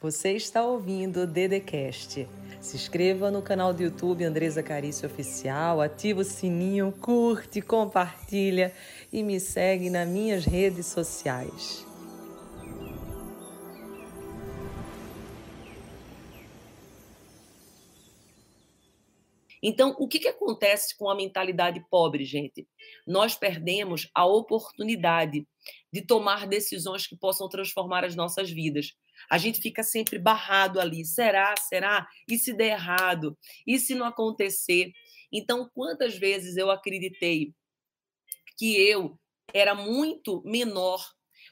Você está ouvindo o Dedecast. Se inscreva no canal do YouTube Andresa Carício Oficial, ativa o sininho, curte, compartilha e me segue nas minhas redes sociais. Então, o que, que acontece com a mentalidade pobre, gente? Nós perdemos a oportunidade de tomar decisões que possam transformar as nossas vidas. A gente fica sempre barrado ali. Será? Será? E se der errado? E se não acontecer? Então, quantas vezes eu acreditei que eu era muito menor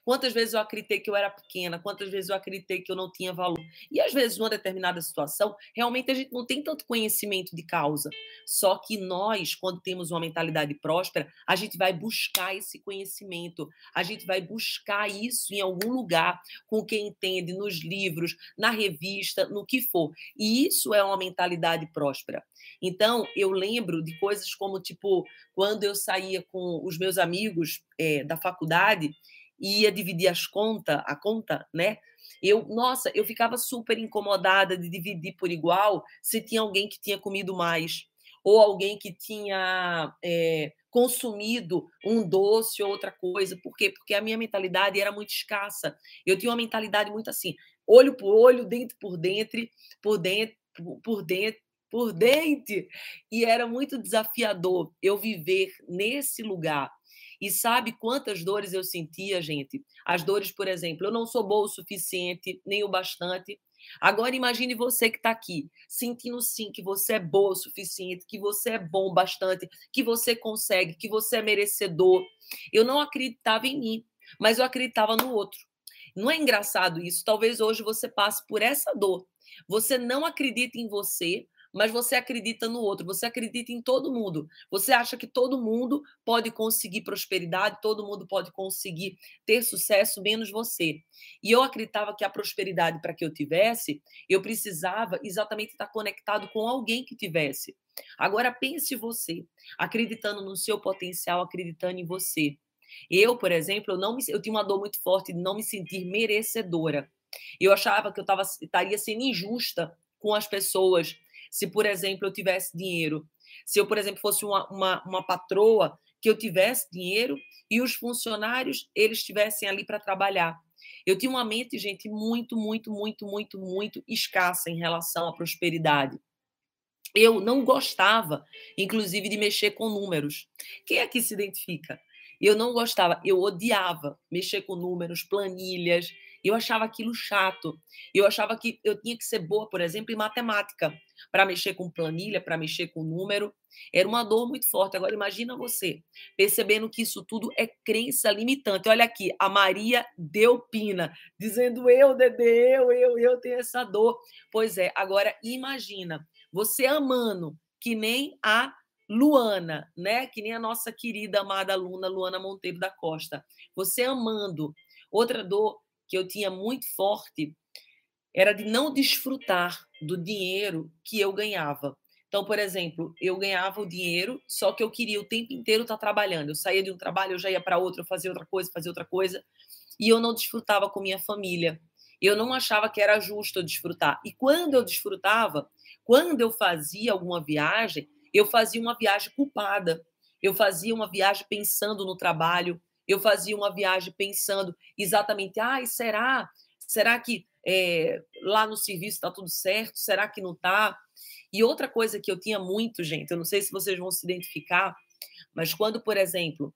Quantas vezes eu acreditei que eu era pequena, quantas vezes eu acreditei que eu não tinha valor. E às vezes, numa determinada situação, realmente a gente não tem tanto conhecimento de causa. Só que nós, quando temos uma mentalidade próspera, a gente vai buscar esse conhecimento, a gente vai buscar isso em algum lugar, com quem entende, nos livros, na revista, no que for. E isso é uma mentalidade próspera. Então, eu lembro de coisas como, tipo, quando eu saía com os meus amigos é, da faculdade e ia dividir as contas, a conta, né? Eu, nossa, eu ficava super incomodada de dividir por igual se tinha alguém que tinha comido mais ou alguém que tinha é, consumido um doce ou outra coisa. Por quê? Porque a minha mentalidade era muito escassa. Eu tinha uma mentalidade muito assim, olho por olho, dente por dentro, por dentro, por dentro, por dente. E era muito desafiador eu viver nesse lugar e sabe quantas dores eu sentia, gente? As dores, por exemplo, eu não sou boa o suficiente, nem o bastante. Agora imagine você que está aqui, sentindo sim que você é boa o suficiente, que você é bom bastante, que você consegue, que você é merecedor. Eu não acreditava em mim, mas eu acreditava no outro. Não é engraçado isso? Talvez hoje você passe por essa dor. Você não acredita em você, mas você acredita no outro, você acredita em todo mundo. Você acha que todo mundo pode conseguir prosperidade, todo mundo pode conseguir ter sucesso, menos você. E eu acreditava que a prosperidade, para que eu tivesse, eu precisava exatamente estar conectado com alguém que tivesse. Agora pense você, acreditando no seu potencial, acreditando em você. Eu, por exemplo, eu não me, eu tinha uma dor muito forte de não me sentir merecedora. Eu achava que eu tava, estaria sendo injusta com as pessoas se, por exemplo, eu tivesse dinheiro, se eu, por exemplo, fosse uma, uma, uma patroa que eu tivesse dinheiro e os funcionários eles estivessem ali para trabalhar. Eu tinha uma mente, gente, muito, muito, muito, muito, muito escassa em relação à prosperidade. Eu não gostava, inclusive, de mexer com números. Quem aqui se identifica? Eu não gostava, eu odiava mexer com números, planilhas. Eu achava aquilo chato. Eu achava que eu tinha que ser boa, por exemplo, em matemática, para mexer com planilha, para mexer com número. Era uma dor muito forte. Agora imagina você percebendo que isso tudo é crença limitante. Olha aqui, a Maria Delpina dizendo eu, Dedê, eu, eu, eu tenho essa dor. Pois é, agora imagina você amando que nem a Luana, né? Que nem a nossa querida amada aluna Luana Monteiro da Costa. Você amando. Outra dor que eu tinha muito forte era de não desfrutar do dinheiro que eu ganhava. Então, por exemplo, eu ganhava o dinheiro, só que eu queria o tempo inteiro estar trabalhando. Eu saía de um trabalho, eu já ia para outro, eu fazia outra coisa, fazia outra coisa, e eu não desfrutava com minha família. Eu não achava que era justo eu desfrutar. E quando eu desfrutava, quando eu fazia alguma viagem, eu fazia uma viagem culpada. Eu fazia uma viagem pensando no trabalho, eu fazia uma viagem pensando exatamente, ai, será? Será que é, lá no serviço está tudo certo? Será que não está? E outra coisa que eu tinha muito, gente, eu não sei se vocês vão se identificar, mas quando, por exemplo,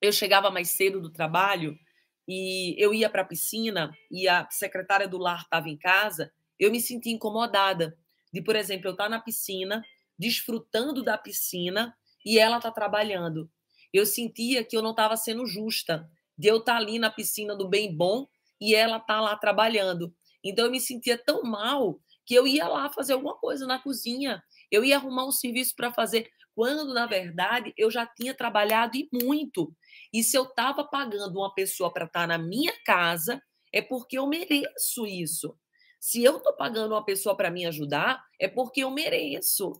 eu chegava mais cedo do trabalho e eu ia para a piscina e a secretária do lar estava em casa, eu me sentia incomodada de, por exemplo, eu estar tá na piscina, desfrutando da piscina e ela está trabalhando eu sentia que eu não estava sendo justa, de eu estar tá ali na piscina do bem bom e ela tá lá trabalhando. Então eu me sentia tão mal que eu ia lá fazer alguma coisa na cozinha, eu ia arrumar um serviço para fazer, quando na verdade eu já tinha trabalhado e muito. E se eu estava pagando uma pessoa para estar tá na minha casa, é porque eu mereço isso. Se eu estou pagando uma pessoa para me ajudar, é porque eu mereço.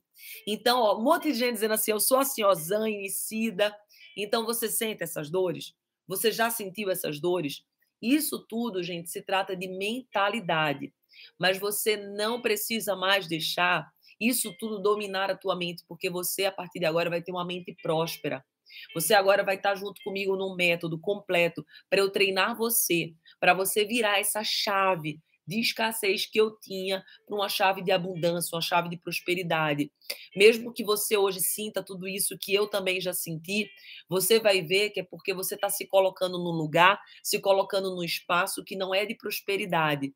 Então, ó, um monte de gente dizendo assim: eu sou assim, ó, zã, iniciada, então, você sente essas dores? Você já sentiu essas dores? Isso tudo, gente, se trata de mentalidade. mas você não precisa mais deixar isso tudo dominar a tua mente, porque você, a partir de agora, vai ter uma mente próspera. Você agora vai estar junto comigo num método completo para eu treinar você, para você virar essa chave de escassez que eu tinha para uma chave de abundância, uma chave de prosperidade. Mesmo que você hoje sinta tudo isso que eu também já senti, você vai ver que é porque você está se colocando num lugar, se colocando num espaço que não é de prosperidade.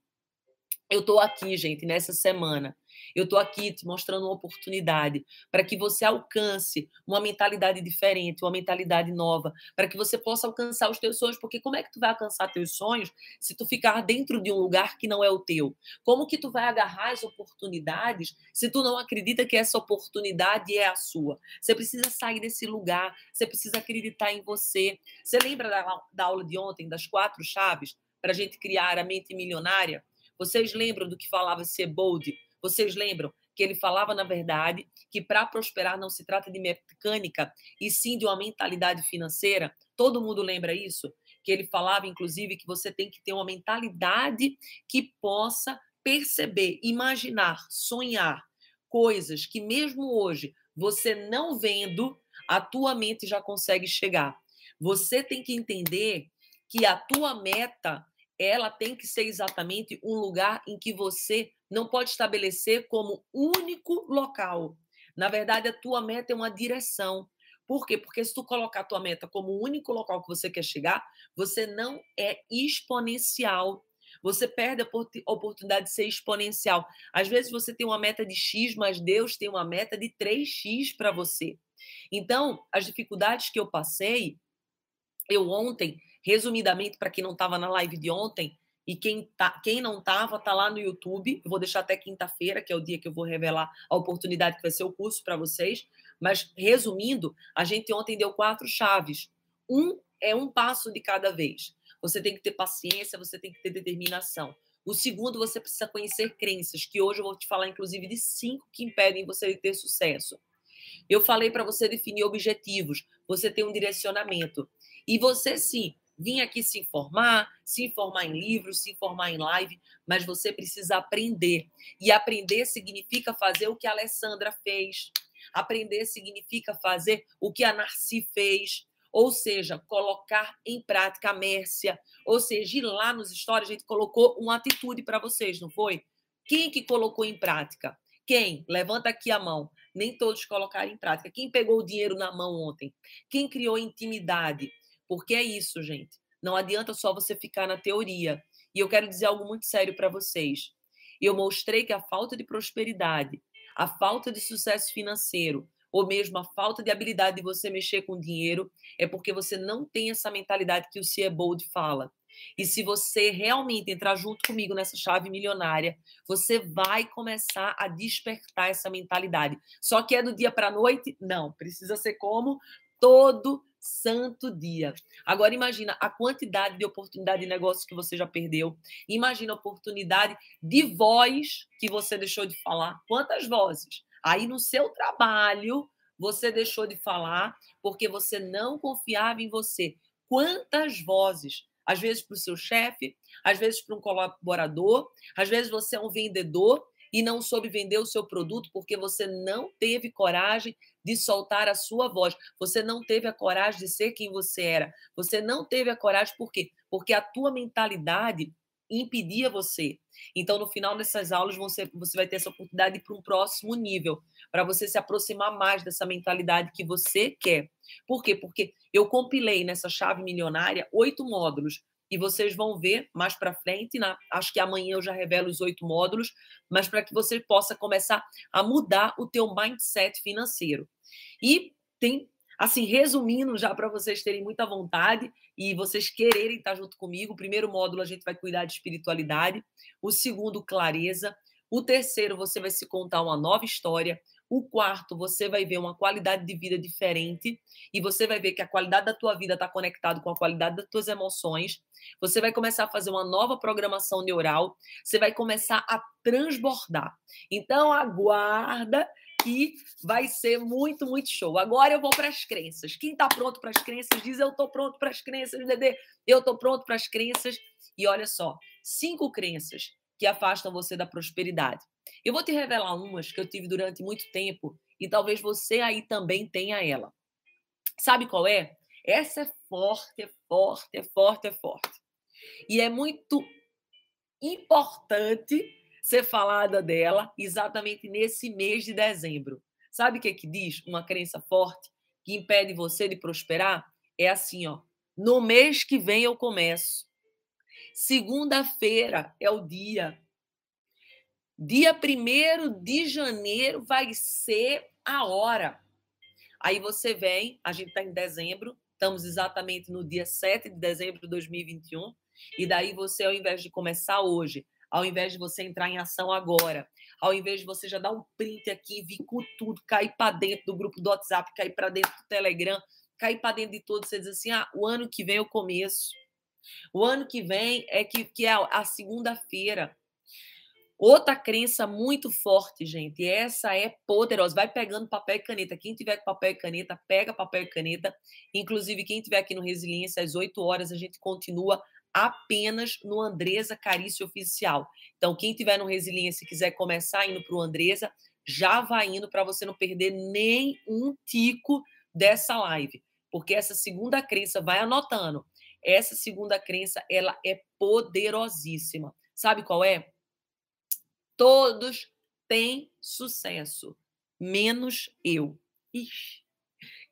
Eu estou aqui, gente, nessa semana. Eu estou aqui te mostrando uma oportunidade para que você alcance uma mentalidade diferente, uma mentalidade nova, para que você possa alcançar os teus sonhos, porque como é que tu vai alcançar teus sonhos se tu ficar dentro de um lugar que não é o teu? Como que tu vai agarrar as oportunidades se tu não acredita que essa oportunidade é a sua? Você precisa sair desse lugar, você precisa acreditar em você. Você lembra da, da aula de ontem das quatro chaves para a gente criar a mente milionária? Vocês lembram do que falava ser bold? Vocês lembram que ele falava, na verdade, que para prosperar não se trata de mecânica, e sim de uma mentalidade financeira? Todo mundo lembra isso? Que ele falava, inclusive, que você tem que ter uma mentalidade que possa perceber, imaginar, sonhar coisas que, mesmo hoje, você não vendo, a tua mente já consegue chegar. Você tem que entender que a tua meta ela tem que ser exatamente um lugar em que você não pode estabelecer como único local. Na verdade, a tua meta é uma direção. Por quê? Porque se tu colocar a tua meta como único local que você quer chegar, você não é exponencial. Você perde a oportunidade de ser exponencial. Às vezes você tem uma meta de X, mas Deus tem uma meta de 3X para você. Então, as dificuldades que eu passei, eu ontem resumidamente, para quem não estava na live de ontem, e quem, tá, quem não estava, está lá no YouTube. Eu vou deixar até quinta-feira, que é o dia que eu vou revelar a oportunidade que vai ser o curso para vocês. Mas, resumindo, a gente ontem deu quatro chaves. Um é um passo de cada vez. Você tem que ter paciência, você tem que ter determinação. O segundo, você precisa conhecer crenças, que hoje eu vou te falar, inclusive, de cinco que impedem você de ter sucesso. Eu falei para você definir objetivos, você ter um direcionamento. E você, sim, vir aqui se informar, se informar em livros, se informar em live, mas você precisa aprender. E aprender significa fazer o que a Alessandra fez. Aprender significa fazer o que a Narci fez. Ou seja, colocar em prática a Mércia. Ou seja, ir lá nos stories, a gente colocou uma atitude para vocês, não foi? Quem que colocou em prática? Quem? Levanta aqui a mão. Nem todos colocaram em prática. Quem pegou o dinheiro na mão ontem? Quem criou intimidade? Porque é isso, gente. Não adianta só você ficar na teoria. E eu quero dizer algo muito sério para vocês. Eu mostrei que a falta de prosperidade, a falta de sucesso financeiro, ou mesmo a falta de habilidade de você mexer com dinheiro, é porque você não tem essa mentalidade que o C. Bold fala. E se você realmente entrar junto comigo nessa chave milionária, você vai começar a despertar essa mentalidade. Só que é do dia para a noite? Não, precisa ser como todo santo dia. Agora imagina a quantidade de oportunidade de negócio que você já perdeu. Imagina a oportunidade de voz que você deixou de falar. Quantas vozes? Aí no seu trabalho você deixou de falar porque você não confiava em você. Quantas vozes? Às vezes para o seu chefe, às vezes para um colaborador, às vezes você é um vendedor e não soube vender o seu produto porque você não teve coragem de soltar a sua voz. Você não teve a coragem de ser quem você era. Você não teve a coragem por quê? Porque a tua mentalidade impedia você. Então, no final dessas aulas, você, você vai ter essa oportunidade de ir para um próximo nível, para você se aproximar mais dessa mentalidade que você quer. Por quê? Porque eu compilei nessa chave milionária oito módulos e vocês vão ver mais para frente. Na, acho que amanhã eu já revelo os oito módulos, mas para que você possa começar a mudar o teu mindset financeiro. E tem, assim, resumindo já para vocês terem muita vontade e vocês quererem estar junto comigo. O primeiro módulo a gente vai cuidar de espiritualidade, o segundo clareza, o terceiro você vai se contar uma nova história. O quarto, você vai ver uma qualidade de vida diferente e você vai ver que a qualidade da tua vida está conectado com a qualidade das tuas emoções. Você vai começar a fazer uma nova programação neural. Você vai começar a transbordar. Então aguarda que vai ser muito, muito show. Agora eu vou para as crenças. Quem está pronto para as crenças diz eu estou pronto para as crenças, Dedê. Eu estou pronto para as crenças. E olha só, cinco crenças que afastam você da prosperidade. Eu vou te revelar umas que eu tive durante muito tempo e talvez você aí também tenha ela. Sabe qual é? Essa é forte, é forte, é forte, é forte. E é muito importante ser falada dela exatamente nesse mês de dezembro. Sabe o que, é que diz? Uma crença forte que impede você de prosperar? É assim, ó. No mês que vem eu começo. Segunda-feira é o dia. Dia 1 de janeiro vai ser a hora. Aí você vem, a gente está em dezembro, estamos exatamente no dia 7 de dezembro de 2021, e daí você, ao invés de começar hoje, ao invés de você entrar em ação agora, ao invés de você já dar um print aqui, vir com tudo, cair para dentro do grupo do WhatsApp, cair para dentro do Telegram, cair para dentro de tudo, você diz assim: ah, o ano que vem eu começo. O ano que vem é que, que é a segunda-feira. Outra crença muito forte, gente, e essa é poderosa. Vai pegando papel e caneta. Quem tiver papel e caneta, pega papel e caneta. Inclusive, quem tiver aqui no Resiliência, às 8 horas, a gente continua apenas no Andresa Carício Oficial. Então, quem tiver no Resiliência e quiser começar indo para o Andresa, já vai indo para você não perder nem um tico dessa live. Porque essa segunda crença, vai anotando, essa segunda crença, ela é poderosíssima. Sabe qual é? Todos têm sucesso, menos eu. Ixi.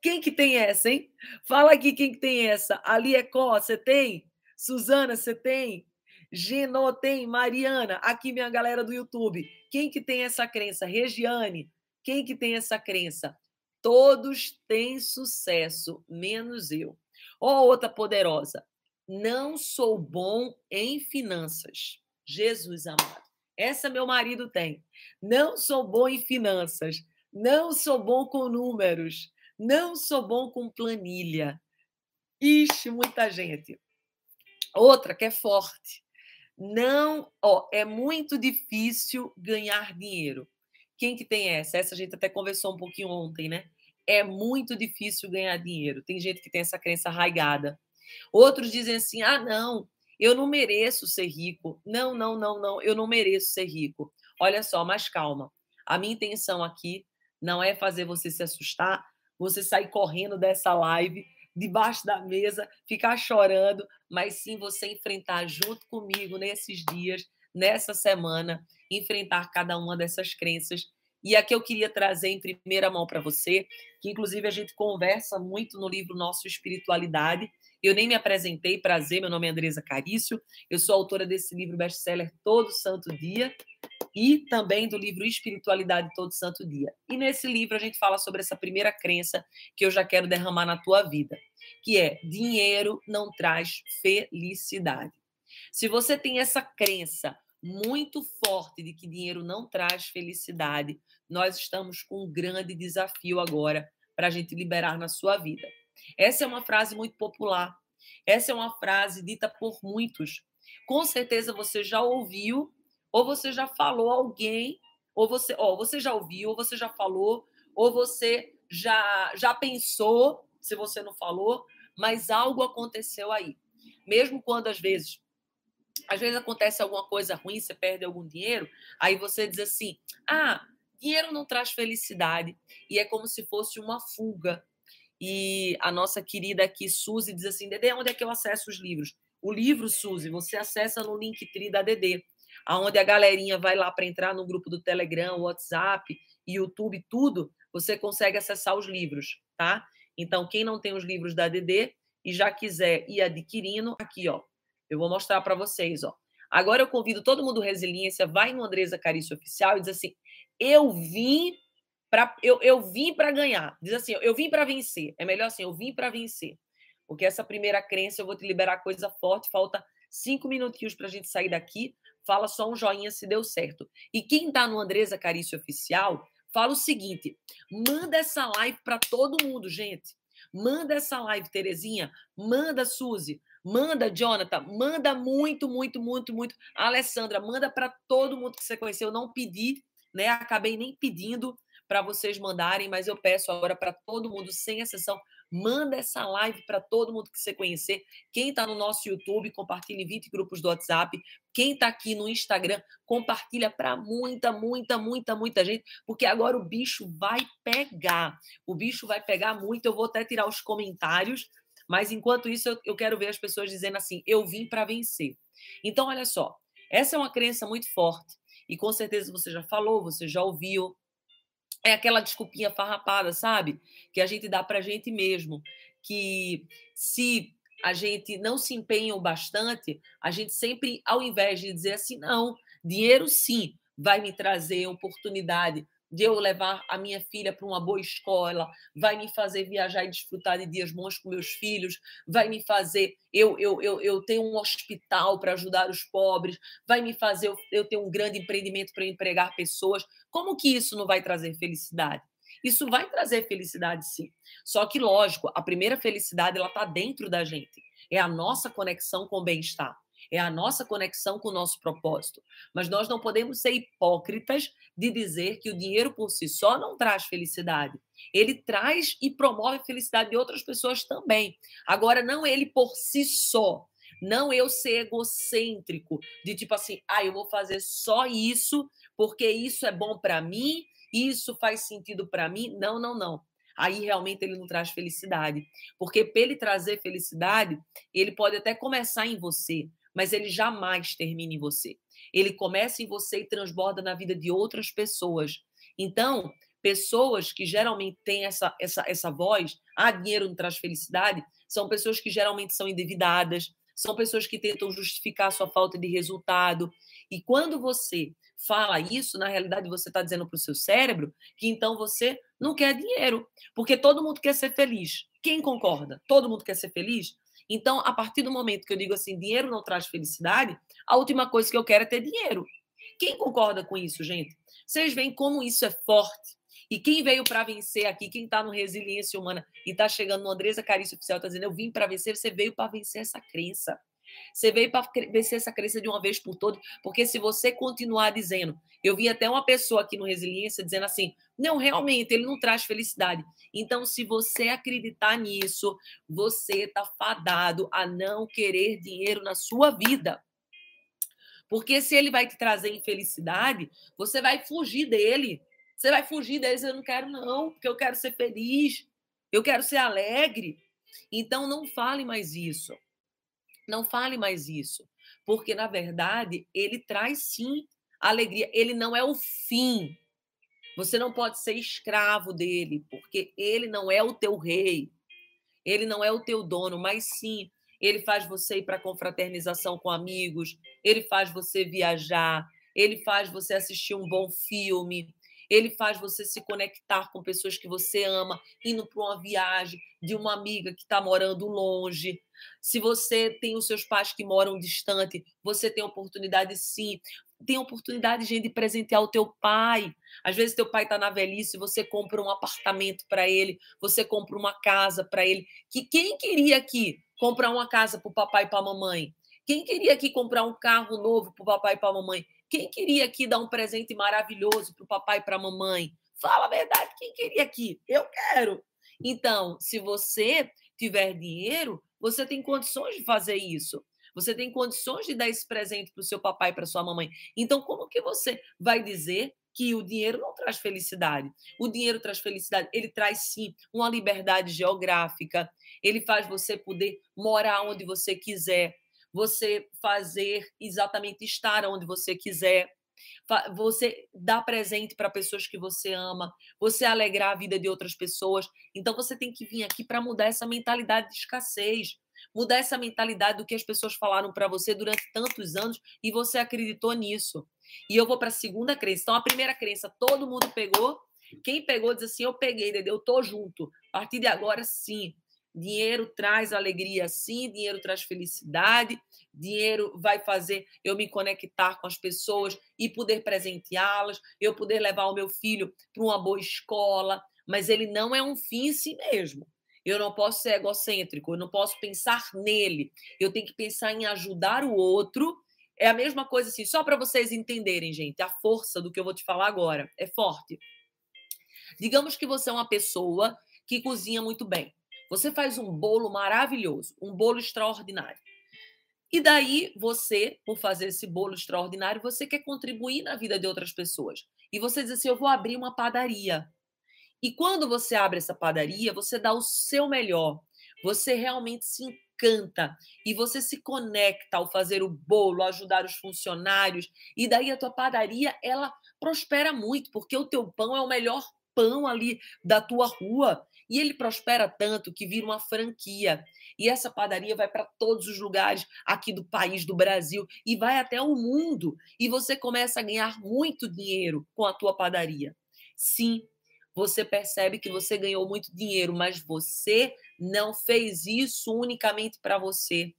Quem que tem essa, hein? Fala aqui quem que tem essa. Ali é Có, você tem? Suzana, você tem? Genô tem? Mariana, aqui minha galera do YouTube. Quem que tem essa crença? Regiane, quem que tem essa crença? Todos têm sucesso, menos eu. Ó, oh, outra poderosa. Não sou bom em finanças. Jesus amado. Essa meu marido tem. Não sou bom em finanças. Não sou bom com números. Não sou bom com planilha. Ixi, muita gente. Outra que é forte. Não, ó, é muito difícil ganhar dinheiro. Quem que tem essa? Essa a gente até conversou um pouquinho ontem, né? É muito difícil ganhar dinheiro. Tem gente que tem essa crença arraigada. Outros dizem assim: ah, não, eu não mereço ser rico. Não, não, não, não, eu não mereço ser rico. Olha só, mas calma. A minha intenção aqui não é fazer você se assustar, você sair correndo dessa live, debaixo da mesa, ficar chorando, mas sim você enfrentar junto comigo nesses dias, nessa semana, enfrentar cada uma dessas crenças. E aqui eu queria trazer em primeira mão para você, que inclusive a gente conversa muito no livro Nosso Espiritualidade, eu nem me apresentei, prazer, meu nome é Andresa Carício, eu sou autora desse livro best-seller Todo Santo Dia e também do livro Espiritualidade Todo Santo Dia. E nesse livro a gente fala sobre essa primeira crença que eu já quero derramar na tua vida, que é dinheiro não traz felicidade. Se você tem essa crença muito forte de que dinheiro não traz felicidade, nós estamos com um grande desafio agora para a gente liberar na sua vida. Essa é uma frase muito popular. Essa é uma frase dita por muitos. Com certeza você já ouviu, ou você já falou a alguém, ou você, ó, você já ouviu, ou você já falou, ou você já já pensou, se você não falou, mas algo aconteceu aí. Mesmo quando às vezes às vezes acontece alguma coisa ruim, você perde algum dinheiro, aí você diz assim: "Ah, dinheiro não traz felicidade", e é como se fosse uma fuga. E a nossa querida aqui, Suzy, diz assim: Dedê, onde é que eu acesso os livros? O livro, Suzy, você acessa no Linktree da Dedê, aonde a galerinha vai lá para entrar no grupo do Telegram, WhatsApp, YouTube, tudo, você consegue acessar os livros, tá? Então, quem não tem os livros da DD e já quiser ir adquirindo, aqui, ó, eu vou mostrar para vocês, ó. Agora eu convido todo mundo Resiliência, vai no Andresa Carício Oficial e diz assim: eu vim Eu, eu vim para ganhar. Diz assim, eu vim para vencer. É melhor assim, eu vim para vencer. Porque essa primeira crença eu vou te liberar coisa forte. Falta cinco minutinhos para a gente sair daqui. Fala só um joinha se deu certo. E quem está no Andresa Carício Oficial, fala o seguinte: manda essa live para todo mundo, gente. Manda essa live, Terezinha. Manda, Suzy. Manda, Jonathan. Manda muito, muito, muito, muito. Alessandra, manda para todo mundo que você conheceu. Eu não pedi, né? Acabei nem pedindo para vocês mandarem, mas eu peço agora para todo mundo, sem exceção, Manda essa live para todo mundo que você conhecer. Quem está no nosso YouTube, compartilhe em 20 grupos do WhatsApp. Quem está aqui no Instagram, compartilha para muita, muita, muita, muita gente, porque agora o bicho vai pegar. O bicho vai pegar muito. Eu vou até tirar os comentários, mas enquanto isso, eu, eu quero ver as pessoas dizendo assim: eu vim para vencer. Então, olha só, essa é uma crença muito forte. E com certeza você já falou, você já ouviu, é aquela desculpinha farrapada, sabe? Que a gente dá para a gente mesmo. Que se a gente não se empenha o bastante, a gente sempre, ao invés de dizer assim, não, dinheiro sim vai me trazer oportunidade de eu levar a minha filha para uma boa escola, vai me fazer viajar e desfrutar de dias bons com meus filhos, vai me fazer eu eu, eu, eu ter um hospital para ajudar os pobres, vai me fazer eu, eu ter um grande empreendimento para empregar pessoas. Como que isso não vai trazer felicidade? Isso vai trazer felicidade, sim. Só que, lógico, a primeira felicidade ela está dentro da gente. É a nossa conexão com o bem-estar é a nossa conexão com o nosso propósito. Mas nós não podemos ser hipócritas de dizer que o dinheiro por si só não traz felicidade. Ele traz e promove a felicidade de outras pessoas também. Agora, não ele por si só. Não eu ser egocêntrico, de tipo assim, ah, eu vou fazer só isso porque isso é bom para mim, isso faz sentido para mim. Não, não, não aí realmente ele não traz felicidade. Porque para ele trazer felicidade, ele pode até começar em você, mas ele jamais termina em você. Ele começa em você e transborda na vida de outras pessoas. Então, pessoas que geralmente têm essa, essa, essa voz, ah, dinheiro não traz felicidade, são pessoas que geralmente são endividadas, são pessoas que tentam justificar sua falta de resultado. E quando você fala isso, na realidade você está dizendo para o seu cérebro que então você não quer dinheiro, porque todo mundo quer ser feliz. Quem concorda? Todo mundo quer ser feliz? Então, a partir do momento que eu digo assim, dinheiro não traz felicidade, a última coisa que eu quero é ter dinheiro. Quem concorda com isso, gente? Vocês veem como isso é forte. E quem veio para vencer aqui, quem está no Resiliência Humana e está chegando no Andresa Carício Oficial, está dizendo, eu vim para vencer, você veio para vencer essa crença. Você veio para vencer essa crença de uma vez por todas, porque se você continuar dizendo, eu vi até uma pessoa aqui no Resiliência dizendo assim, não, realmente, ele não traz felicidade. Então, se você acreditar nisso, você está fadado a não querer dinheiro na sua vida. Porque se ele vai te trazer infelicidade, você vai fugir dele. Você vai fugir dele, eu não quero não, porque eu quero ser feliz, eu quero ser alegre. Então não fale mais isso. Não fale mais isso, porque na verdade ele traz sim alegria, ele não é o fim. Você não pode ser escravo dele, porque ele não é o teu rei. Ele não é o teu dono, mas sim, ele faz você ir para confraternização com amigos, ele faz você viajar, ele faz você assistir um bom filme, ele faz você se conectar com pessoas que você ama, indo para uma viagem de uma amiga que está morando longe. Se você tem os seus pais que moram distante, você tem oportunidade sim. Tem oportunidade, gente, de presentear o teu pai. Às vezes teu pai está na velhice, você compra um apartamento para ele, você compra uma casa para ele. Que quem queria aqui comprar uma casa para o papai e para a mamãe? Quem queria aqui comprar um carro novo para o papai e para a mamãe? Quem queria aqui dar um presente maravilhoso para o papai e para a mamãe? Fala a verdade, quem queria aqui? Eu quero. Então, se você tiver dinheiro, você tem condições de fazer isso. Você tem condições de dar esse presente para o seu papai e para sua mamãe. Então, como que você vai dizer que o dinheiro não traz felicidade? O dinheiro traz felicidade. Ele traz sim uma liberdade geográfica. Ele faz você poder morar onde você quiser você fazer exatamente estar onde você quiser, você dar presente para pessoas que você ama, você alegrar a vida de outras pessoas. Então você tem que vir aqui para mudar essa mentalidade de escassez, mudar essa mentalidade do que as pessoas falaram para você durante tantos anos e você acreditou nisso. E eu vou para a segunda crença. Então a primeira crença todo mundo pegou. Quem pegou diz assim: "Eu peguei, entendeu? Eu tô junto. A partir de agora sim, Dinheiro traz alegria, sim, dinheiro traz felicidade, dinheiro vai fazer eu me conectar com as pessoas e poder presenteá-las, eu poder levar o meu filho para uma boa escola, mas ele não é um fim em si mesmo. Eu não posso ser egocêntrico, eu não posso pensar nele. Eu tenho que pensar em ajudar o outro. É a mesma coisa assim, só para vocês entenderem, gente, a força do que eu vou te falar agora é forte. Digamos que você é uma pessoa que cozinha muito bem. Você faz um bolo maravilhoso, um bolo extraordinário. E daí você, por fazer esse bolo extraordinário, você quer contribuir na vida de outras pessoas. E você diz assim: eu vou abrir uma padaria. E quando você abre essa padaria, você dá o seu melhor. Você realmente se encanta e você se conecta ao fazer o bolo, ajudar os funcionários. E daí a tua padaria, ela prospera muito, porque o teu pão é o melhor pão ali da tua rua. E ele prospera tanto que vira uma franquia. E essa padaria vai para todos os lugares aqui do país, do Brasil, e vai até o mundo. E você começa a ganhar muito dinheiro com a tua padaria. Sim, você percebe que você ganhou muito dinheiro, mas você não fez isso unicamente para você.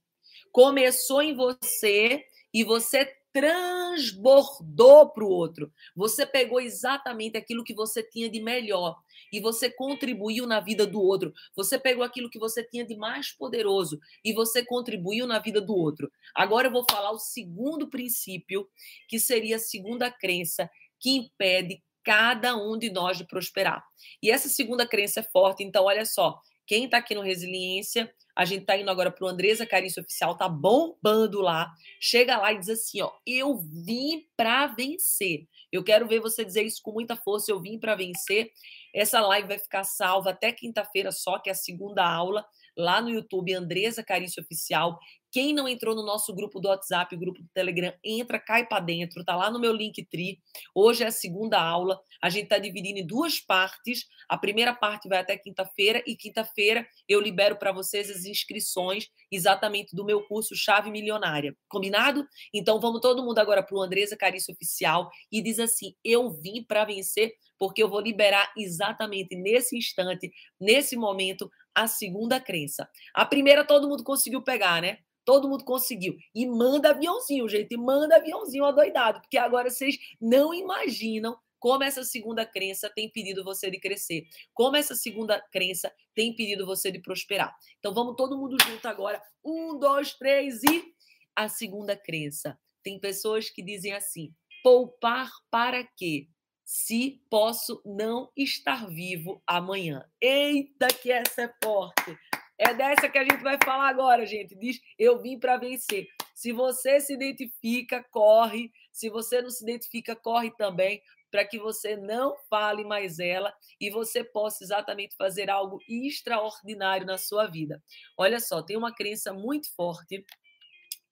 Começou em você e você transbordou para o outro. Você pegou exatamente aquilo que você tinha de melhor e você contribuiu na vida do outro. Você pegou aquilo que você tinha de mais poderoso e você contribuiu na vida do outro. Agora eu vou falar o segundo princípio, que seria a segunda crença que impede cada um de nós de prosperar. E essa segunda crença é forte, então olha só, quem está aqui no Resiliência a gente tá indo agora pro Andresa Carício Oficial, tá bombando lá. Chega lá e diz assim, ó, eu vim para vencer. Eu quero ver você dizer isso com muita força, eu vim para vencer. Essa live vai ficar salva até quinta-feira só, que é a segunda aula, lá no YouTube Andresa Carício Oficial. Quem não entrou no nosso grupo do WhatsApp, grupo do Telegram, entra, cai para dentro, tá lá no meu Linktree. Hoje é a segunda aula. A gente está dividindo em duas partes. A primeira parte vai até quinta-feira e quinta-feira eu libero para vocês as inscrições exatamente do meu curso Chave Milionária. Combinado? Então vamos todo mundo agora para o Andresa Carício Oficial e diz assim: "Eu vim para vencer porque eu vou liberar exatamente nesse instante, nesse momento, a segunda crença. A primeira todo mundo conseguiu pegar, né? Todo mundo conseguiu. E manda aviãozinho, gente. Manda aviãozinho adoidado. Porque agora vocês não imaginam como essa segunda crença tem impedido você de crescer. Como essa segunda crença tem impedido você de prosperar. Então vamos todo mundo junto agora. Um, dois, três e. A segunda crença. Tem pessoas que dizem assim: poupar para quê? Se posso não estar vivo amanhã. Eita, que essa é forte! É dessa que a gente vai falar agora, gente. Diz: Eu vim para vencer. Se você se identifica, corre. Se você não se identifica, corre também, para que você não fale mais ela e você possa exatamente fazer algo extraordinário na sua vida. Olha só, tem uma crença muito forte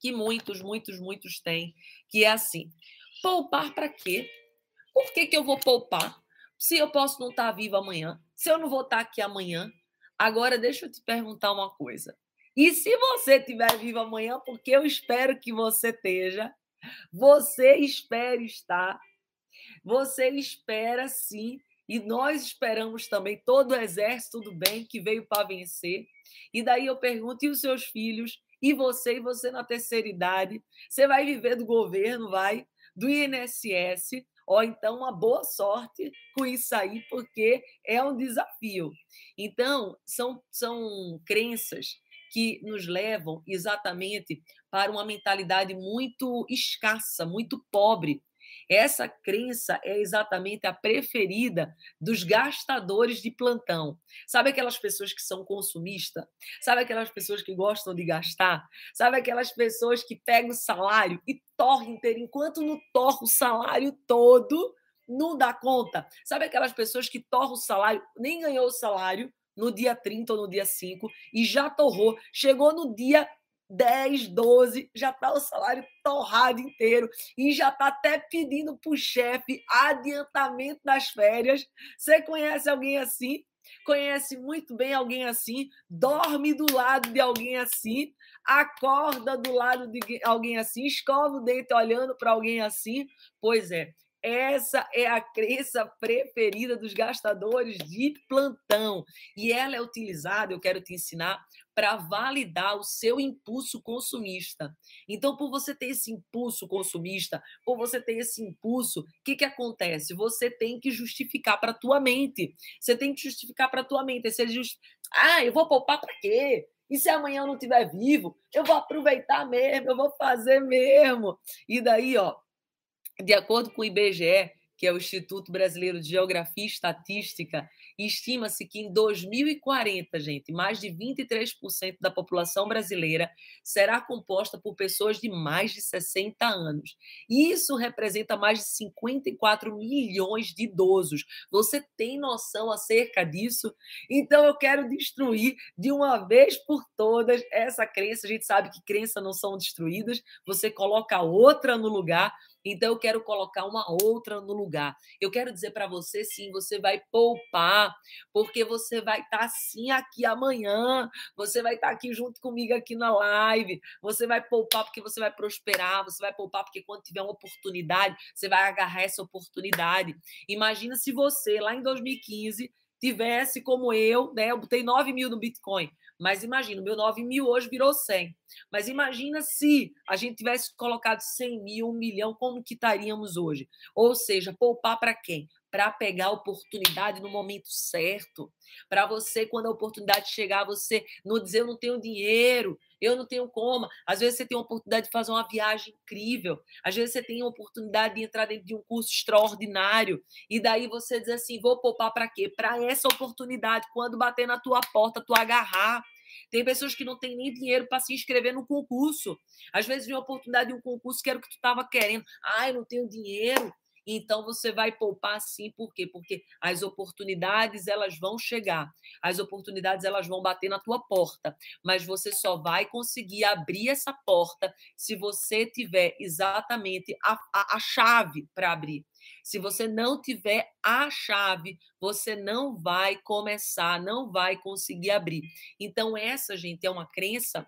que muitos, muitos, muitos têm, que é assim: poupar para quê? Por que, que eu vou poupar? Se eu posso não estar vivo amanhã, se eu não vou estar aqui amanhã, Agora, deixa eu te perguntar uma coisa. E se você estiver vivo amanhã, porque eu espero que você esteja, você espera estar, você espera sim, e nós esperamos também, todo o exército do bem que veio para vencer. E daí eu pergunto: e os seus filhos? E você, e você na terceira idade? Você vai viver do governo, vai? Do INSS? Ó, então, uma boa sorte com isso aí, porque é um desafio. Então, são, são crenças que nos levam exatamente para uma mentalidade muito escassa, muito pobre, essa crença é exatamente a preferida dos gastadores de plantão. Sabe aquelas pessoas que são consumistas? Sabe aquelas pessoas que gostam de gastar? Sabe aquelas pessoas que pegam o salário e torram inteiro, enquanto não torra o salário todo, não dá conta? Sabe aquelas pessoas que torram o salário, nem ganhou o salário no dia 30 ou no dia 5 e já torrou, chegou no dia 10, 12, já está o salário torrado inteiro e já está até pedindo para o chefe adiantamento das férias. Você conhece alguém assim? Conhece muito bem alguém assim? Dorme do lado de alguém assim? Acorda do lado de alguém assim? Escova o dente olhando para alguém assim? Pois é, essa é a crença preferida dos gastadores de plantão. E ela é utilizada, eu quero te ensinar, para validar o seu impulso consumista. Então, por você ter esse impulso consumista, por você ter esse impulso, o que, que acontece? Você tem que justificar para a tua mente. Você tem que justificar para a tua mente. Você just... Ah, eu vou poupar para quê? E se amanhã eu não estiver vivo, eu vou aproveitar mesmo, eu vou fazer mesmo. E daí, ó, de acordo com o IBGE, que é o Instituto Brasileiro de Geografia e Estatística, estima-se que em 2040, gente, mais de 23% da população brasileira será composta por pessoas de mais de 60 anos. Isso representa mais de 54 milhões de idosos. Você tem noção acerca disso? Então eu quero destruir de uma vez por todas essa crença. A gente sabe que crenças não são destruídas, você coloca outra no lugar então eu quero colocar uma outra no lugar. Eu quero dizer para você sim, você vai poupar, porque você vai estar tá, sim aqui amanhã, você vai estar tá aqui junto comigo aqui na live. Você vai poupar porque você vai prosperar, você vai poupar porque quando tiver uma oportunidade, você vai agarrar essa oportunidade. Imagina se você lá em 2015 tivesse como eu, né? Eu botei 9 mil no Bitcoin. Mas imagina, meu 9 mil hoje virou 100. Mas imagina se a gente tivesse colocado 100 mil, 1 milhão, como que estaríamos hoje? Ou seja, poupar para quem? Para pegar a oportunidade no momento certo. Para você, quando a oportunidade chegar, você não dizer eu não tenho dinheiro, eu não tenho como. Às vezes você tem a oportunidade de fazer uma viagem incrível. Às vezes você tem a oportunidade de entrar dentro de um curso extraordinário. E daí você diz assim: vou poupar para quê? Para essa oportunidade. Quando bater na tua porta, tu agarrar. Tem pessoas que não têm nem dinheiro para se inscrever no concurso. Às vezes vem a oportunidade de um concurso que era o que tu estava querendo. Ah, eu não tenho dinheiro. Então você vai poupar sim, por quê? Porque as oportunidades elas vão chegar, as oportunidades elas vão bater na tua porta, mas você só vai conseguir abrir essa porta se você tiver exatamente a, a, a chave para abrir. Se você não tiver a chave, você não vai começar, não vai conseguir abrir. Então, essa, gente, é uma crença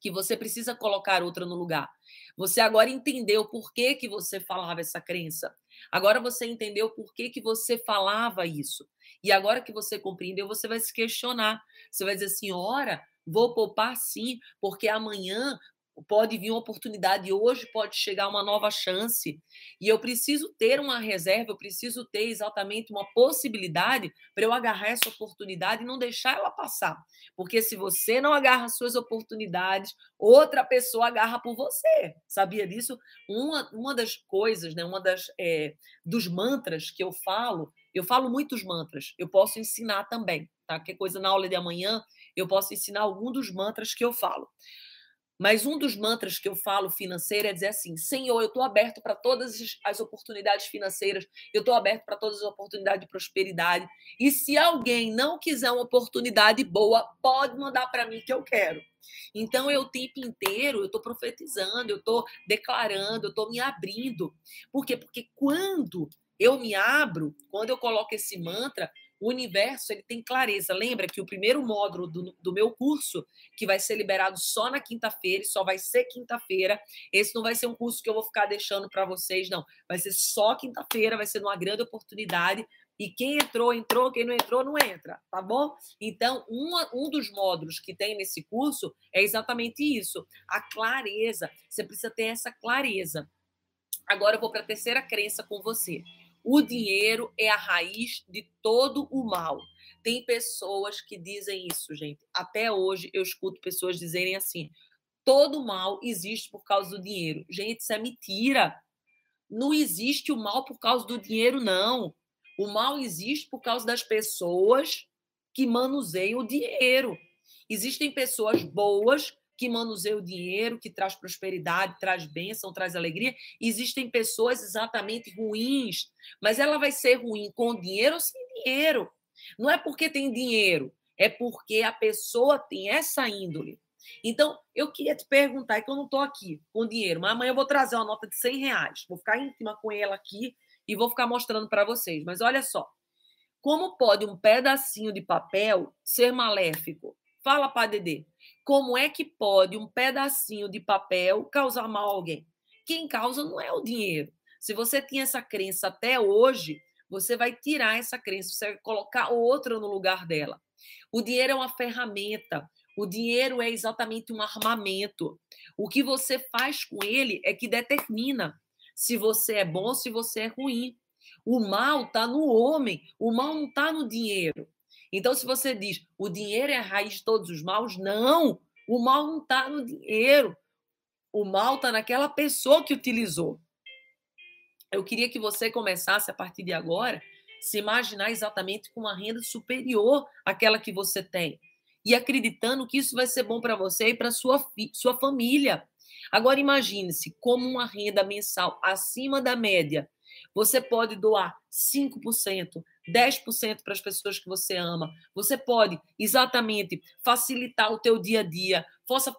que você precisa colocar outra no lugar. Você agora entendeu por que, que você falava essa crença. Agora você entendeu por que, que você falava isso. E agora que você compreendeu, você vai se questionar. Você vai dizer assim: ora, vou poupar sim, porque amanhã pode vir uma oportunidade, hoje pode chegar uma nova chance. E eu preciso ter uma reserva, eu preciso ter exatamente uma possibilidade para eu agarrar essa oportunidade e não deixar ela passar. Porque se você não agarra as suas oportunidades, outra pessoa agarra por você. Sabia disso? Uma, uma das coisas, né, uma das é, dos mantras que eu falo, eu falo muitos mantras, eu posso ensinar também, tá? Qualquer coisa na aula de amanhã, eu posso ensinar algum dos mantras que eu falo. Mas um dos mantras que eu falo financeiro é dizer assim: Senhor, eu estou aberto para todas as oportunidades financeiras, eu estou aberto para todas as oportunidades de prosperidade. E se alguém não quiser uma oportunidade boa, pode mandar para mim que eu quero. Então, eu o tempo inteiro, eu estou profetizando, eu estou declarando, eu estou me abrindo. Por quê? Porque quando eu me abro, quando eu coloco esse mantra, o universo ele tem clareza. Lembra que o primeiro módulo do, do meu curso, que vai ser liberado só na quinta-feira, só vai ser quinta-feira. Esse não vai ser um curso que eu vou ficar deixando para vocês, não. Vai ser só quinta-feira, vai ser uma grande oportunidade. E quem entrou, entrou, quem não entrou, não entra, tá bom? Então, um dos módulos que tem nesse curso é exatamente isso: a clareza. Você precisa ter essa clareza. Agora eu vou para a terceira crença com você. O dinheiro é a raiz de todo o mal. Tem pessoas que dizem isso, gente. Até hoje eu escuto pessoas dizerem assim: todo mal existe por causa do dinheiro. Gente, isso é mentira. Não existe o mal por causa do dinheiro, não. O mal existe por causa das pessoas que manuseiam o dinheiro. Existem pessoas boas que manuseia o dinheiro, que traz prosperidade, traz bênção, traz alegria. Existem pessoas exatamente ruins, mas ela vai ser ruim com dinheiro ou sem dinheiro. Não é porque tem dinheiro, é porque a pessoa tem essa índole. Então, eu queria te perguntar, é que eu não estou aqui com dinheiro, mas amanhã eu vou trazer uma nota de 100 reais. Vou ficar íntima com ela aqui e vou ficar mostrando para vocês. Mas olha só, como pode um pedacinho de papel ser maléfico? Fala para Dedê. Como é que pode um pedacinho de papel causar mal a alguém? Quem causa não é o dinheiro. Se você tinha essa crença até hoje, você vai tirar essa crença, você vai colocar outra no lugar dela. O dinheiro é uma ferramenta. O dinheiro é exatamente um armamento. O que você faz com ele é que determina se você é bom se você é ruim. O mal está no homem, o mal não está no dinheiro. Então, se você diz o dinheiro é a raiz de todos os maus, não. O mal não está no dinheiro. O mal está naquela pessoa que utilizou. eu queria que você começasse a partir de agora se imaginar exatamente com uma renda superior àquela que você tem e acreditando que isso vai ser bom para você e para sua sua família. Agora imagine-se como uma renda mensal acima da média, você pode doar 5%, 10% para as pessoas que você ama. Você pode exatamente facilitar o teu dia a dia,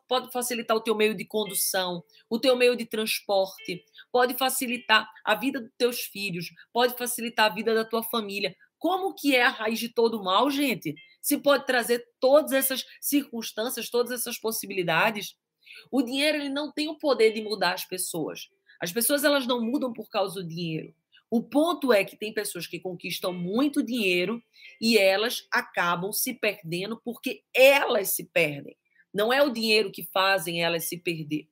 pode facilitar o teu meio de condução, o teu meio de transporte, pode facilitar a vida dos teus filhos, pode facilitar a vida da tua família. Como que é a raiz de todo mal, gente? Se pode trazer todas essas circunstâncias, todas essas possibilidades. O dinheiro ele não tem o poder de mudar as pessoas. As pessoas elas não mudam por causa do dinheiro. O ponto é que tem pessoas que conquistam muito dinheiro e elas acabam se perdendo porque elas se perdem. Não é o dinheiro que fazem elas se perder.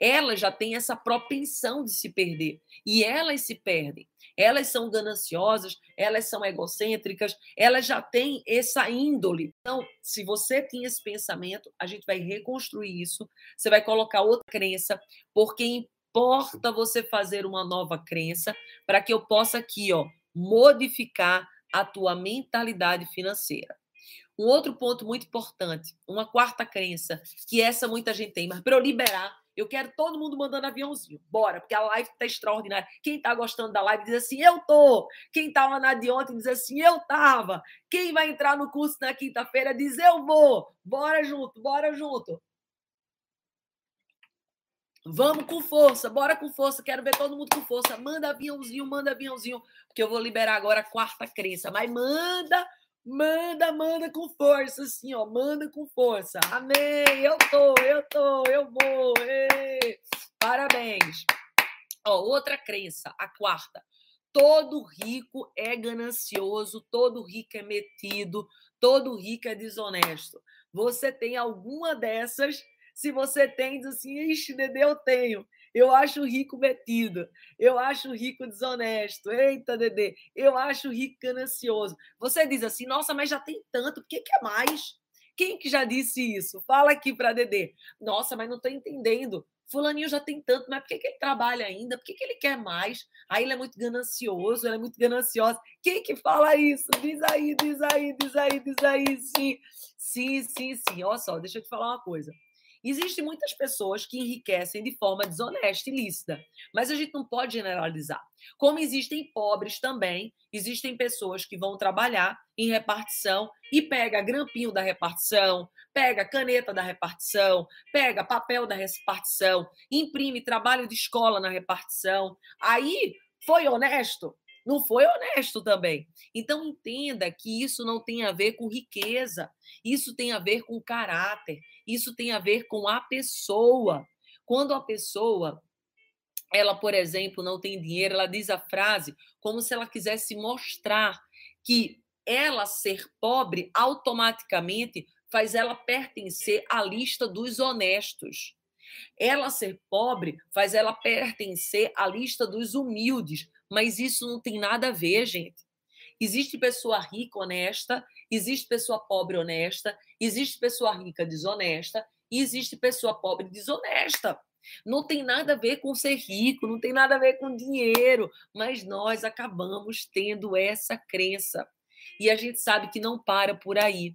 Elas já têm essa propensão de se perder e elas se perdem. Elas são gananciosas, elas são egocêntricas, elas já têm essa índole. Então, se você tinha esse pensamento, a gente vai reconstruir isso. Você vai colocar outra crença, porque importa você fazer uma nova crença para que eu possa aqui, ó, modificar a tua mentalidade financeira. Um outro ponto muito importante, uma quarta crença, que essa muita gente tem, mas para eu liberar, eu quero todo mundo mandando aviãozinho. Bora, porque a live está extraordinária. Quem está gostando da live diz assim, eu tô. Quem estava na de ontem diz assim, eu tava. Quem vai entrar no curso na quinta-feira diz, eu vou. Bora junto, bora junto. Vamos com força, bora com força. Quero ver todo mundo com força. Manda aviãozinho, manda aviãozinho, porque eu vou liberar agora a quarta crença. Mas manda, manda, manda com força, assim, ó. Manda com força. Amém. Eu tô, eu tô, eu vou. Ei. Parabéns. Ó, outra crença, a quarta. Todo rico é ganancioso, todo rico é metido, todo rico é desonesto. Você tem alguma dessas? Se você tem, diz assim, ixi, Dedê, eu tenho. Eu acho rico metido. Eu acho rico desonesto. Eita, Dedê, eu acho rico ganancioso. Você diz assim, nossa, mas já tem tanto, por que quer mais? Quem que já disse isso? Fala aqui para Dedê. Nossa, mas não estou entendendo. Fulaninho já tem tanto, mas por que, que ele trabalha ainda? Por que, que ele quer mais? Aí ele é muito ganancioso, ela é muito gananciosa. Quem que fala isso? Diz aí, diz aí, diz aí, diz aí, sim. Sim, sim, sim. Olha só, deixa eu te falar uma coisa. Existem muitas pessoas que enriquecem de forma desonesta e lícita, mas a gente não pode generalizar. Como existem pobres também, existem pessoas que vão trabalhar em repartição e pega grampinho da repartição, pega caneta da repartição, pega papel da repartição, imprime trabalho de escola na repartição. Aí foi honesto? Não foi honesto também. Então entenda que isso não tem a ver com riqueza, isso tem a ver com caráter, isso tem a ver com a pessoa. Quando a pessoa ela, por exemplo, não tem dinheiro, ela diz a frase como se ela quisesse mostrar que ela ser pobre automaticamente faz ela pertencer à lista dos honestos. Ela ser pobre faz ela pertencer à lista dos humildes, mas isso não tem nada a ver, gente. Existe pessoa rica honesta, existe pessoa pobre honesta, existe pessoa rica desonesta e existe pessoa pobre desonesta. Não tem nada a ver com ser rico, não tem nada a ver com dinheiro, mas nós acabamos tendo essa crença. E a gente sabe que não para por aí.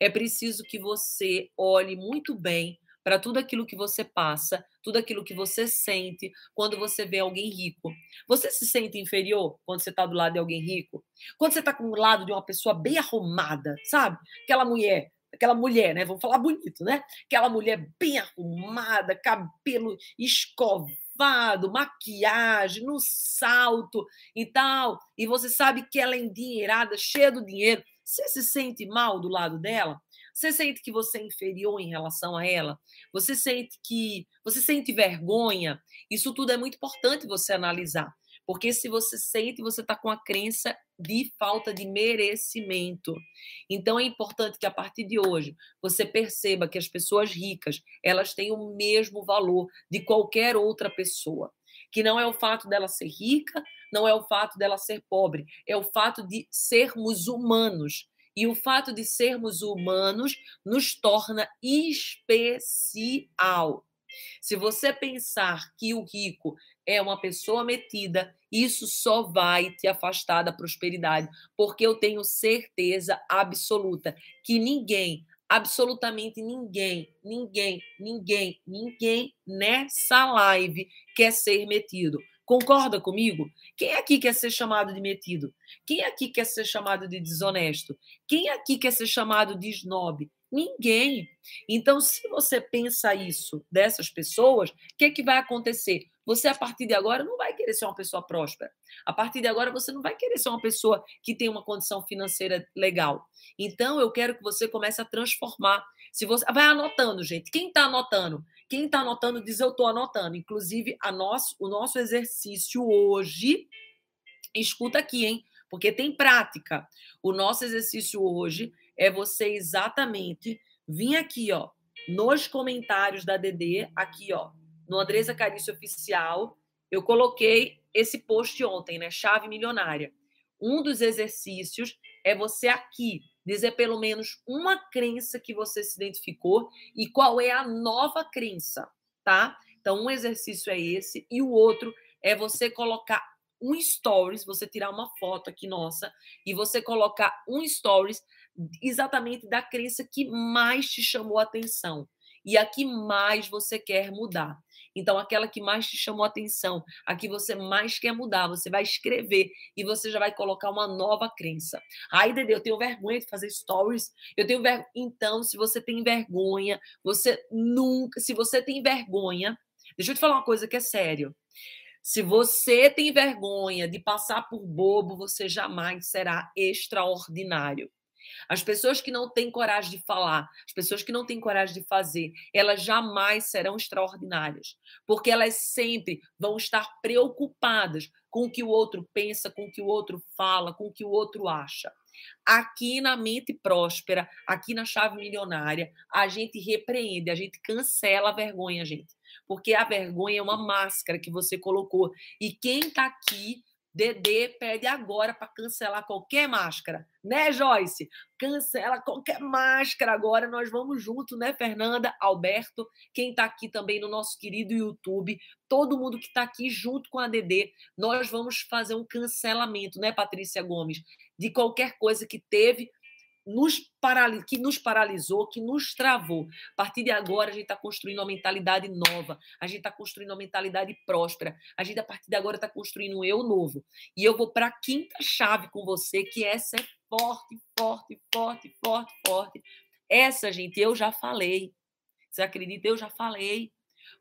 É preciso que você olhe muito bem para tudo aquilo que você passa, tudo aquilo que você sente quando você vê alguém rico. Você se sente inferior quando você está do lado de alguém rico? Quando você está com o lado de uma pessoa bem arrumada, sabe? Aquela mulher, aquela mulher, né? Vamos falar bonito, né? Aquela mulher bem arrumada, cabelo escovado, maquiagem, no salto e tal. E você sabe que ela é endinheirada, cheia do dinheiro. Você se sente mal do lado dela? Você sente que você é inferior em relação a ela? Você sente que você sente vergonha? Isso tudo é muito importante você analisar. Porque se você sente, você está com a crença de falta de merecimento. Então é importante que a partir de hoje você perceba que as pessoas ricas, elas têm o mesmo valor de qualquer outra pessoa. Que não é o fato dela ser rica, não é o fato dela ser pobre, é o fato de sermos humanos. E o fato de sermos humanos nos torna especial. Se você pensar que o rico é uma pessoa metida isso só vai te afastar da prosperidade, porque eu tenho certeza absoluta que ninguém, absolutamente ninguém, ninguém, ninguém, ninguém nessa live quer ser metido. Concorda comigo? Quem aqui quer ser chamado de metido? Quem aqui quer ser chamado de desonesto? Quem aqui quer ser chamado de snob? Ninguém. Então, se você pensa isso dessas pessoas, o que, é que vai acontecer? Você, a partir de agora, não vai querer ser uma pessoa próspera. A partir de agora, você não vai querer ser uma pessoa que tem uma condição financeira legal. Então, eu quero que você comece a transformar. Se você vai anotando, gente. Quem está anotando? Quem está anotando diz eu estou anotando. Inclusive, a nosso, o nosso exercício hoje, escuta aqui, hein? Porque tem prática. O nosso exercício hoje é você exatamente vir aqui, ó, nos comentários da DD, aqui, ó, no Andresa Carício Oficial, eu coloquei esse post ontem, né? Chave milionária. Um dos exercícios é você aqui dizer pelo menos uma crença que você se identificou e qual é a nova crença, tá? Então, um exercício é esse e o outro é você colocar um stories, você tirar uma foto aqui nossa e você colocar um stories exatamente da crença que mais te chamou a atenção e a que mais você quer mudar. Então, aquela que mais te chamou atenção, a que você mais quer mudar, você vai escrever e você já vai colocar uma nova crença. Ai, Dede, eu tenho vergonha de fazer stories. Eu tenho ver... Então, se você tem vergonha, você nunca. Se você tem vergonha, deixa eu te falar uma coisa que é sério. Se você tem vergonha de passar por bobo, você jamais será extraordinário. As pessoas que não têm coragem de falar, as pessoas que não têm coragem de fazer, elas jamais serão extraordinárias, porque elas sempre vão estar preocupadas com o que o outro pensa, com o que o outro fala, com o que o outro acha. Aqui na mente próspera, aqui na chave milionária, a gente repreende, a gente cancela a vergonha, gente. Porque a vergonha é uma máscara que você colocou. E quem está aqui Dedê pede agora para cancelar qualquer máscara, né, Joyce? Cancela qualquer máscara agora. Nós vamos junto, né, Fernanda, Alberto, quem está aqui também no nosso querido YouTube, todo mundo que está aqui junto com a Dedê, nós vamos fazer um cancelamento, né, Patrícia Gomes, de qualquer coisa que teve nos que nos paralisou, que nos travou. A partir de agora, a gente está construindo uma mentalidade nova, a gente está construindo uma mentalidade próspera, a gente, a partir de agora, está construindo um eu novo. E eu vou para a quinta chave com você, que essa é forte, forte, forte, forte, forte. Essa, gente, eu já falei. Você acredita? Eu já falei.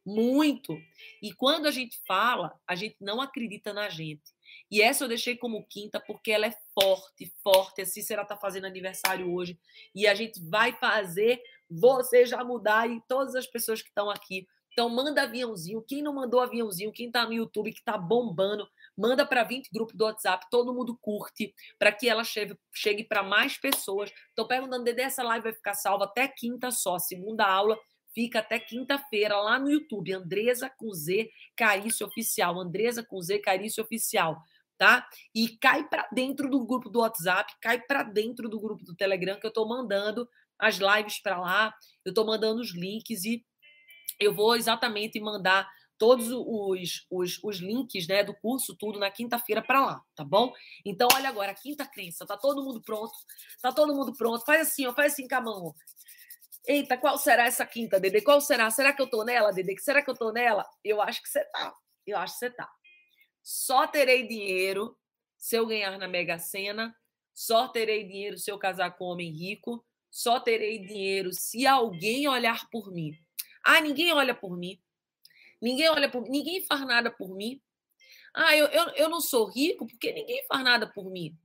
Muito. E quando a gente fala, a gente não acredita na gente. E essa eu deixei como quinta porque ela é forte, forte. A Cícera está fazendo aniversário hoje e a gente vai fazer você já mudar e todas as pessoas que estão aqui. Então manda aviãozinho. Quem não mandou aviãozinho, quem está no YouTube que está bombando, manda para 20 grupos do WhatsApp, todo mundo curte, para que ela chegue, chegue para mais pessoas. Estou perguntando, Dedé, essa live vai ficar salva até quinta só, segunda aula fica até quinta-feira lá no YouTube, Andresa com Z Carício Oficial, Andresa com Z Carício Oficial tá? E cai para dentro do grupo do WhatsApp, cai para dentro do grupo do Telegram que eu estou mandando as lives para lá, eu estou mandando os links e eu vou exatamente mandar todos os, os, os links né, do curso, tudo na quinta-feira para lá, tá bom? Então, olha agora, quinta crença, tá todo mundo pronto? Tá todo mundo pronto? Faz assim, ó, faz assim com a mão. Eita, qual será essa quinta, Dede? Qual será? Será que eu tô nela, Dede? Será que eu tô nela? Eu acho que você tá. Eu acho que você tá. Só terei dinheiro se eu ganhar na Mega Sena. Só terei dinheiro se eu casar com um homem rico. Só terei dinheiro se alguém olhar por mim. Ah, ninguém olha por mim. Ninguém olha por mim. Ninguém faz nada por mim. Ah, eu, eu, eu não sou rico porque ninguém faz nada por mim.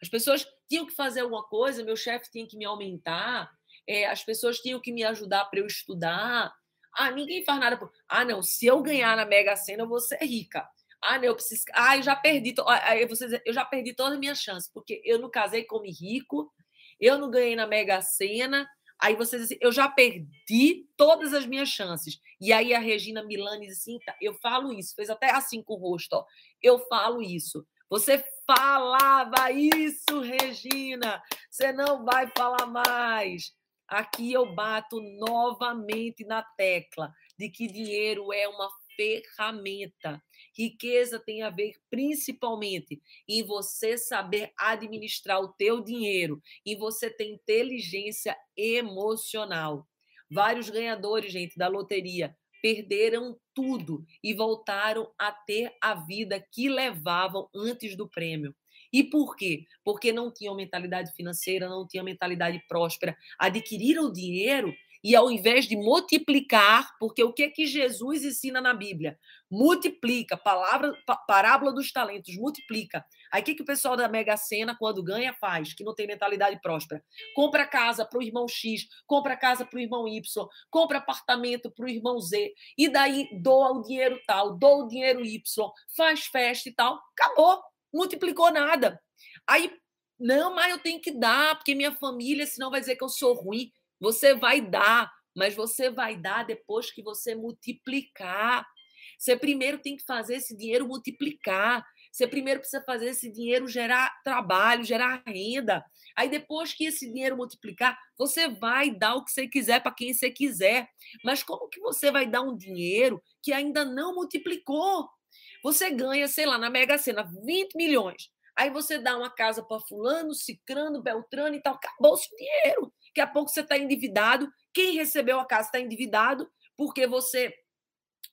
As pessoas tinham que fazer alguma coisa, meu chefe tinha que me aumentar, é, as pessoas tinham que me ajudar para eu estudar. Ah, ninguém faz nada por. Ah, não, se eu ganhar na Mega Sena, eu vou ser rica. Ah, não, eu preciso. Ah, eu já perdi. Aí você eu já perdi todas as minhas chances, porque eu não casei com rico, eu não ganhei na Mega Sena. Aí você diz assim, eu já perdi todas as minhas chances. E aí a Regina Milani diz assim, tá, eu falo isso, fez até assim com o rosto, ó. Eu falo isso. Você falava isso, Regina. Você não vai falar mais. Aqui eu bato novamente na tecla de que dinheiro é uma ferramenta. Riqueza tem a ver principalmente em você saber administrar o teu dinheiro, em você ter inteligência emocional. Vários ganhadores, gente, da loteria perderam tudo e voltaram a ter a vida que levavam antes do prêmio. E por quê? Porque não tinham mentalidade financeira, não tinham mentalidade próspera, adquiriram dinheiro e ao invés de multiplicar, porque o que é que Jesus ensina na Bíblia? Multiplica, palavra, parábola dos talentos, multiplica. Aí o que, que o pessoal da Mega Sena, quando ganha, faz? Que não tem mentalidade próspera. Compra casa para o irmão X, compra casa para o irmão Y, compra apartamento para o irmão Z, e daí doa o dinheiro tal, doa o dinheiro Y, faz festa e tal. Acabou, multiplicou nada. Aí, não, mas eu tenho que dar, porque minha família, senão vai dizer que eu sou ruim. Você vai dar, mas você vai dar depois que você multiplicar. Você primeiro tem que fazer esse dinheiro multiplicar. Você primeiro precisa fazer esse dinheiro gerar trabalho, gerar renda. Aí depois que esse dinheiro multiplicar, você vai dar o que você quiser para quem você quiser. Mas como que você vai dar um dinheiro que ainda não multiplicou? Você ganha, sei lá, na Mega Sena 20 milhões. Aí você dá uma casa para fulano, cicrano, beltrano e tal. Acabou-se o dinheiro. Daqui a pouco você está endividado. Quem recebeu a casa está endividado porque você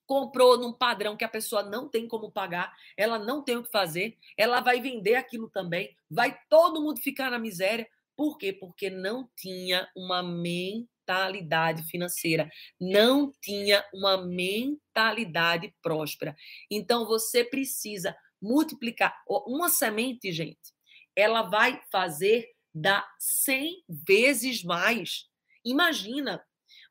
comprou num padrão que a pessoa não tem como pagar, ela não tem o que fazer, ela vai vender aquilo também, vai todo mundo ficar na miséria. Por quê? Porque não tinha uma mentalidade financeira, não tinha uma mentalidade próspera. Então você precisa multiplicar uma semente, gente. Ela vai fazer dá 100 vezes mais. Imagina,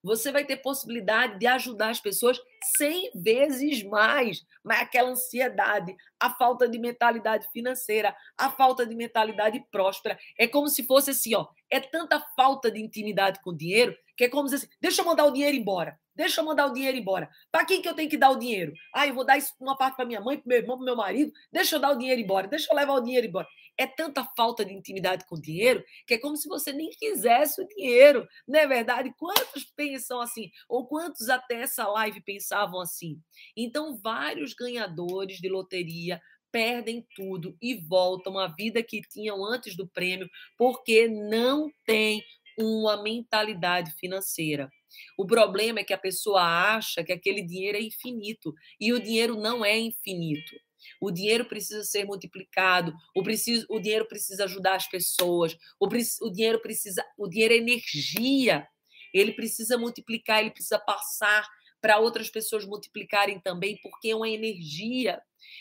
você vai ter possibilidade de ajudar as pessoas 100 vezes mais. Mas aquela ansiedade, a falta de mentalidade financeira, a falta de mentalidade próspera, é como se fosse assim, ó, é tanta falta de intimidade com o dinheiro, que é como se assim, deixa eu mandar o dinheiro embora. Deixa eu mandar o dinheiro embora. Para quem que eu tenho que dar o dinheiro? Ah, eu vou dar uma parte para minha mãe, para meu irmão, para meu marido. Deixa eu dar o dinheiro embora. Deixa eu levar o dinheiro embora. É tanta falta de intimidade com o dinheiro que é como se você nem quisesse o dinheiro. Não é verdade? Quantos pensam assim? Ou quantos até essa live pensavam assim? Então, vários ganhadores de loteria perdem tudo e voltam à vida que tinham antes do prêmio porque não tem uma mentalidade financeira. O problema é que a pessoa acha que aquele dinheiro é infinito e o dinheiro não é infinito. O dinheiro precisa ser multiplicado, o, preciso, o dinheiro precisa ajudar as pessoas, o, o dinheiro precisa, o dinheiro é energia. Ele precisa multiplicar, ele precisa passar para outras pessoas multiplicarem também, porque é uma energia.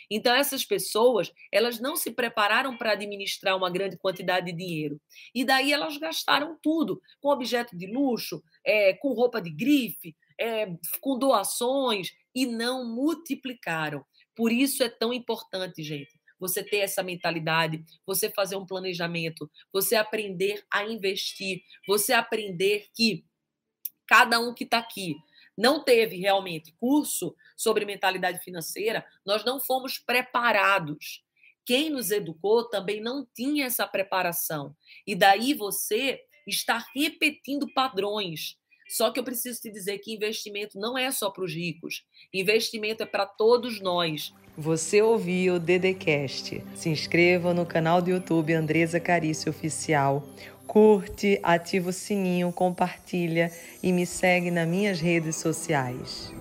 Então, essas pessoas, elas não se prepararam para administrar uma grande quantidade de dinheiro. E daí elas gastaram tudo, com objeto de luxo, é, com roupa de grife, é, com doações, e não multiplicaram. Por isso é tão importante, gente, você ter essa mentalidade, você fazer um planejamento, você aprender a investir, você aprender que cada um que está aqui não teve realmente curso sobre mentalidade financeira, nós não fomos preparados. Quem nos educou também não tinha essa preparação. E daí você está repetindo padrões. Só que eu preciso te dizer que investimento não é só para os ricos. Investimento é para todos nós. Você ouviu o Dedecast. Se inscreva no canal do YouTube Andresa Carício Oficial curte, ativa o sininho, compartilha e me segue nas minhas redes sociais.